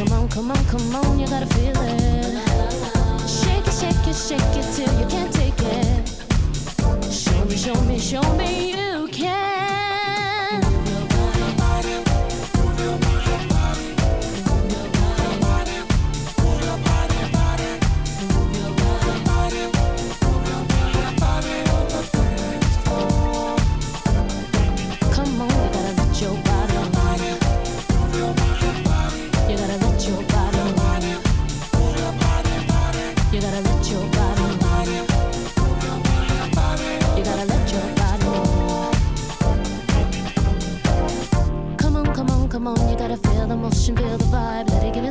Come on, come on, come on, you gotta feel it. Shake it, shake it, shake it till you can't take it. Show me, show me, show me you. emotion, feel the vibe, let it give it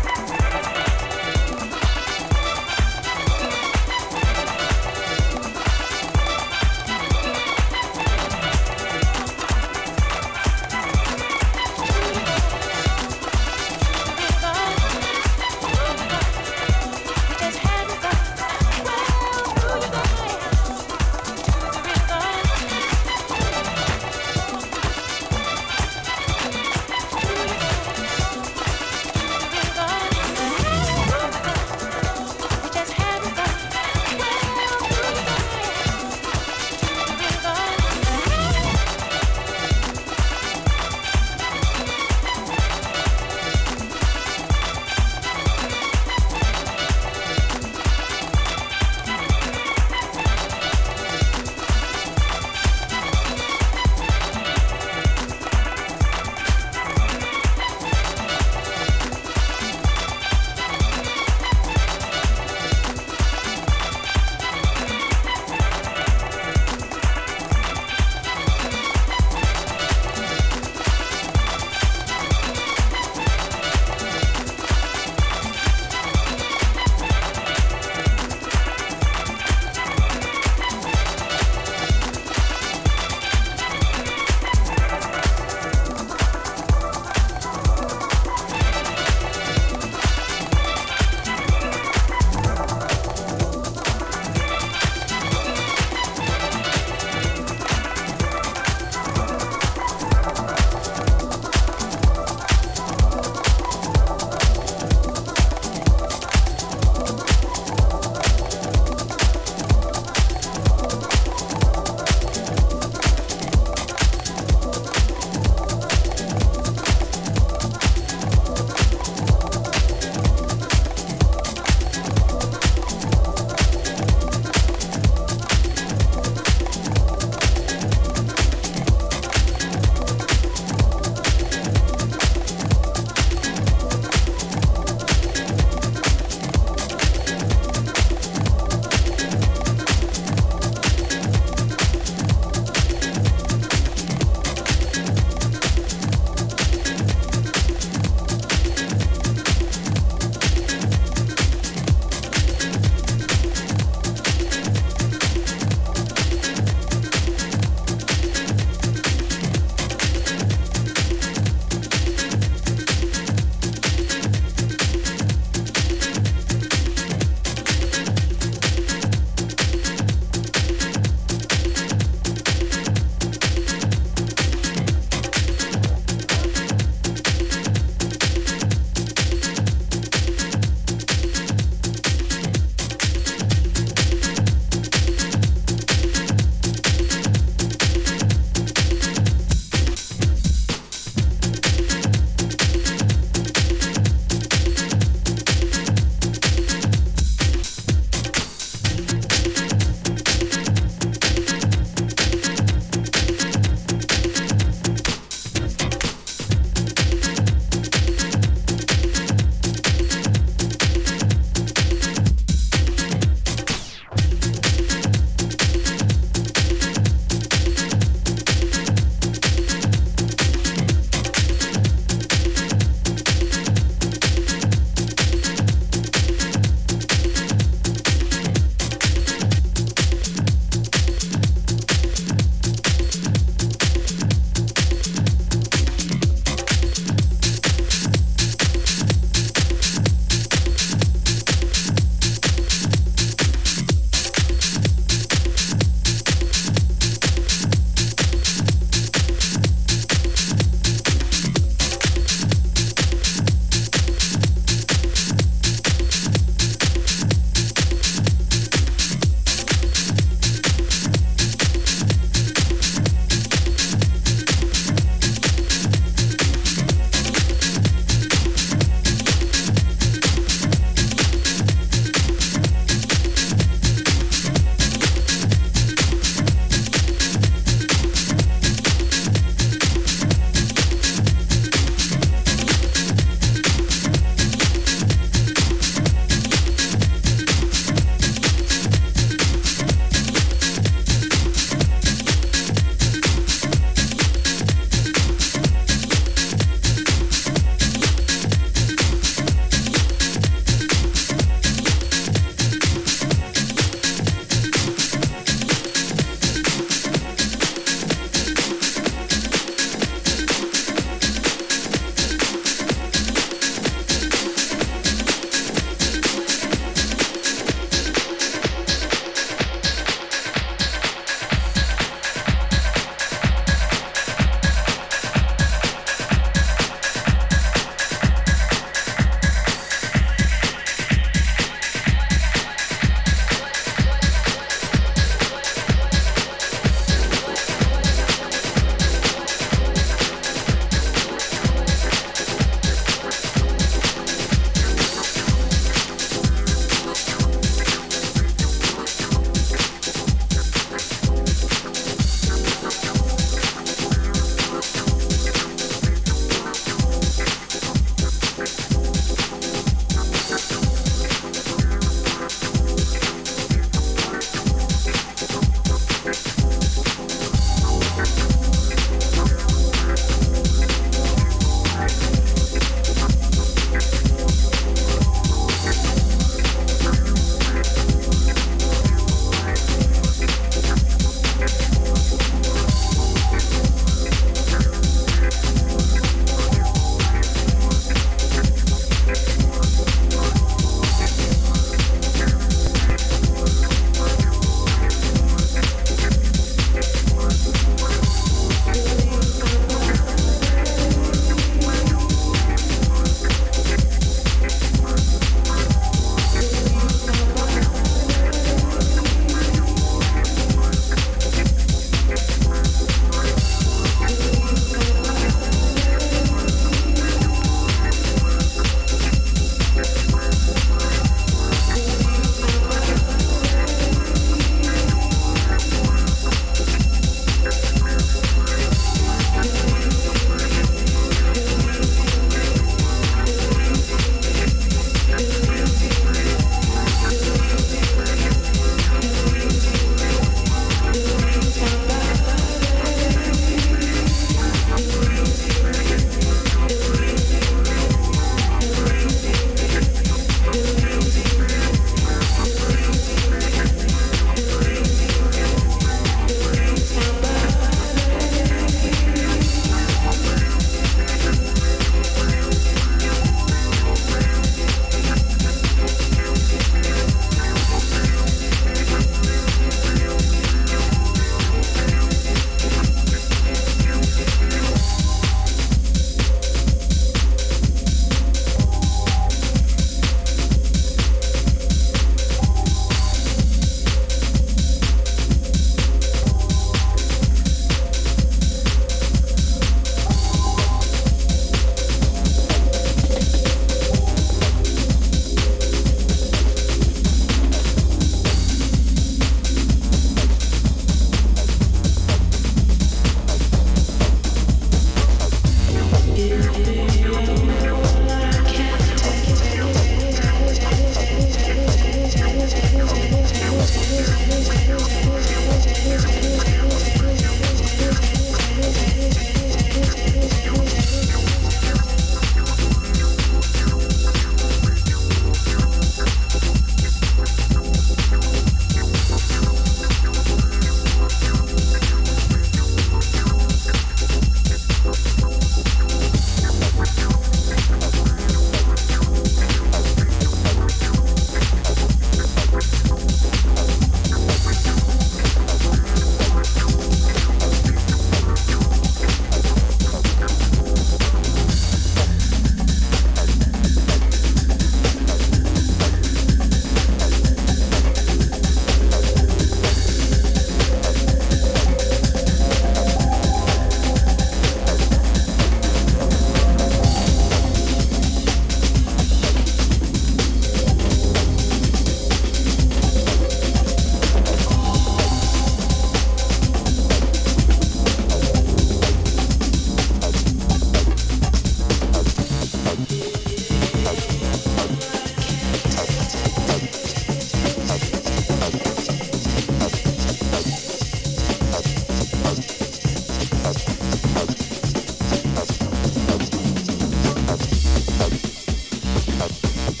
Thank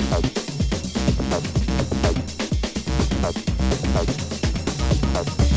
you.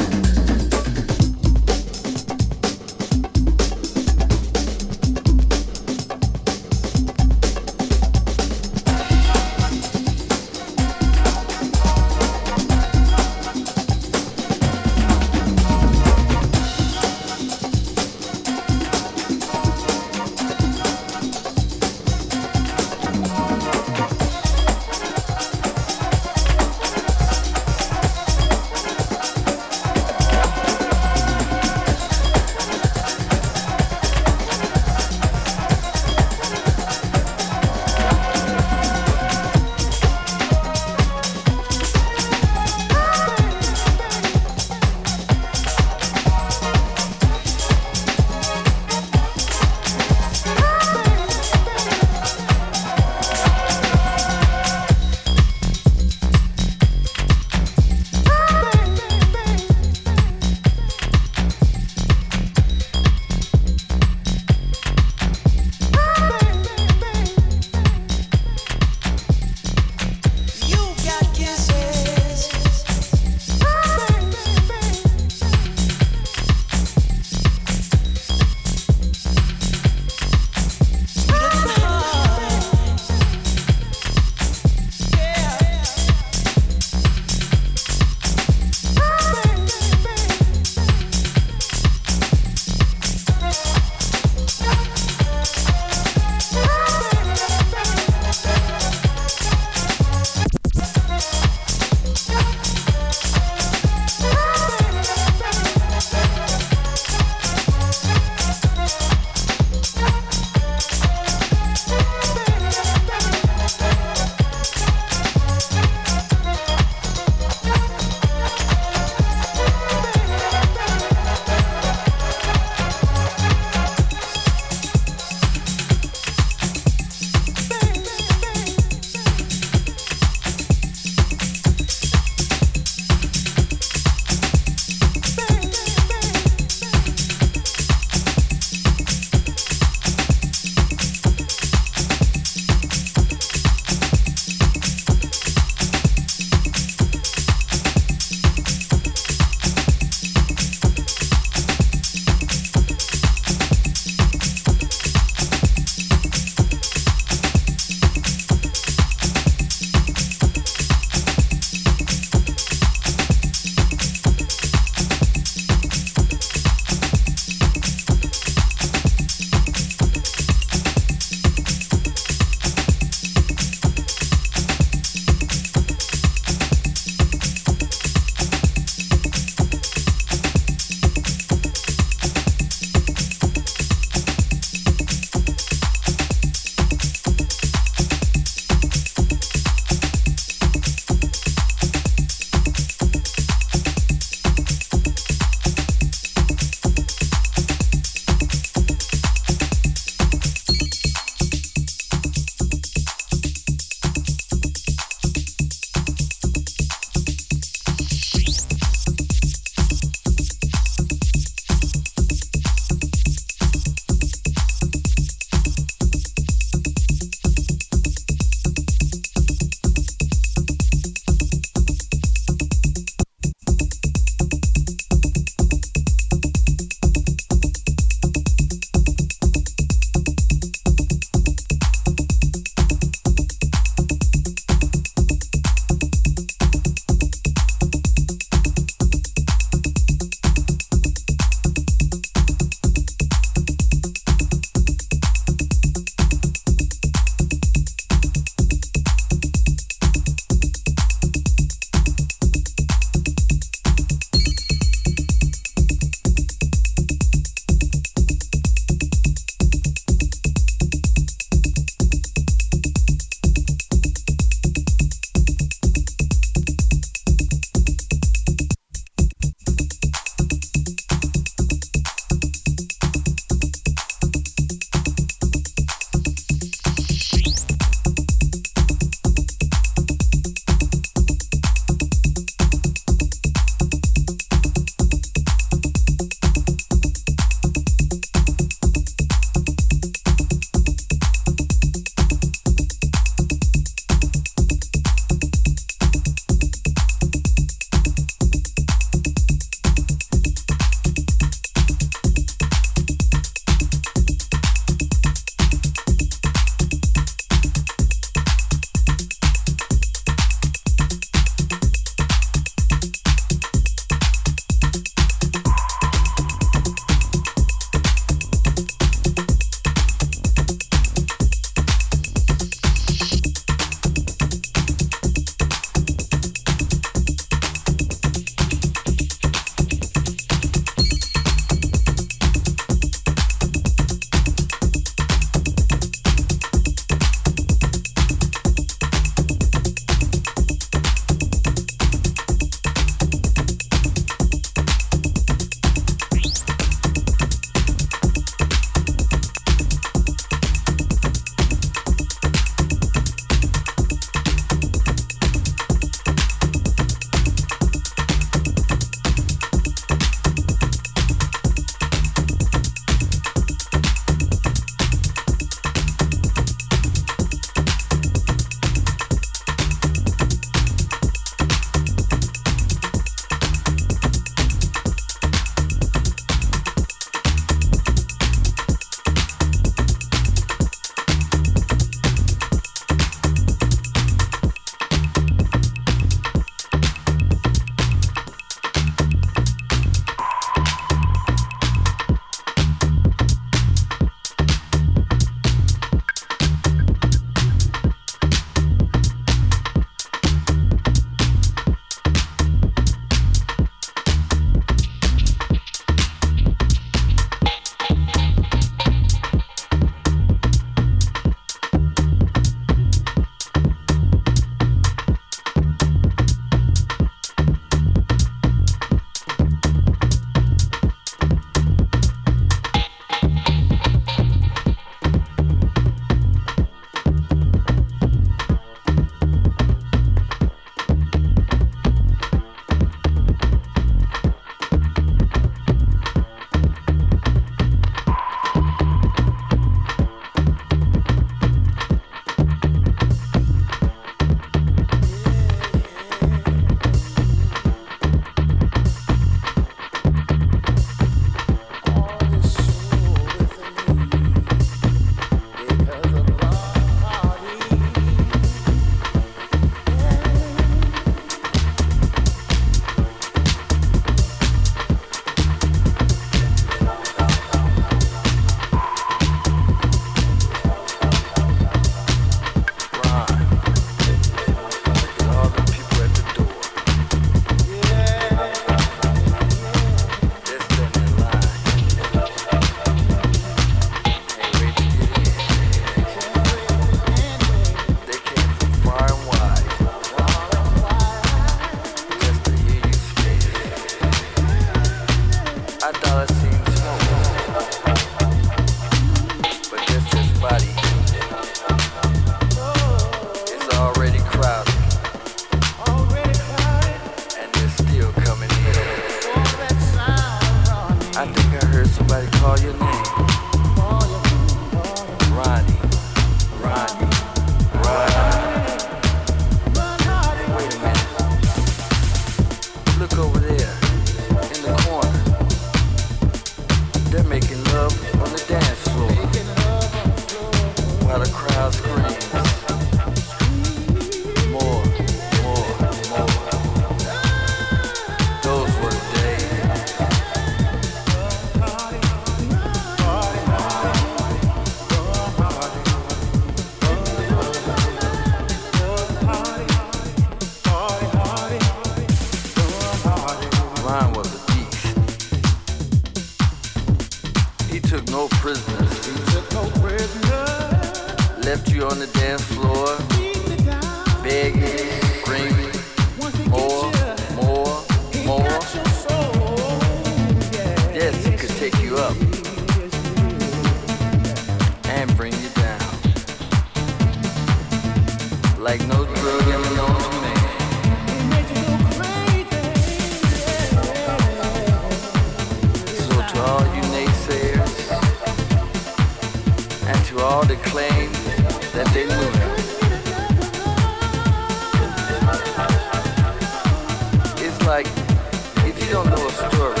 don't know a story,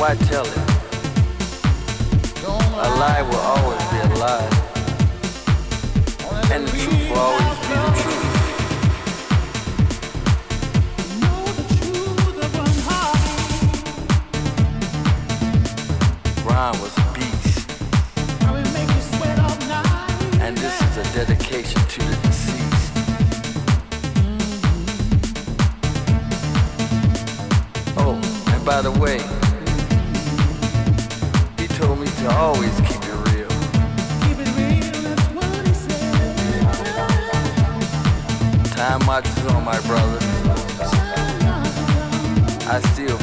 why tell it? A lie will always be a lie. And the truth will always be the truth. Ron was a beast. And this is a dedication to the by the way, he told me to always keep it real. Keep it real, that's what he said. Time watches on, my brother. I still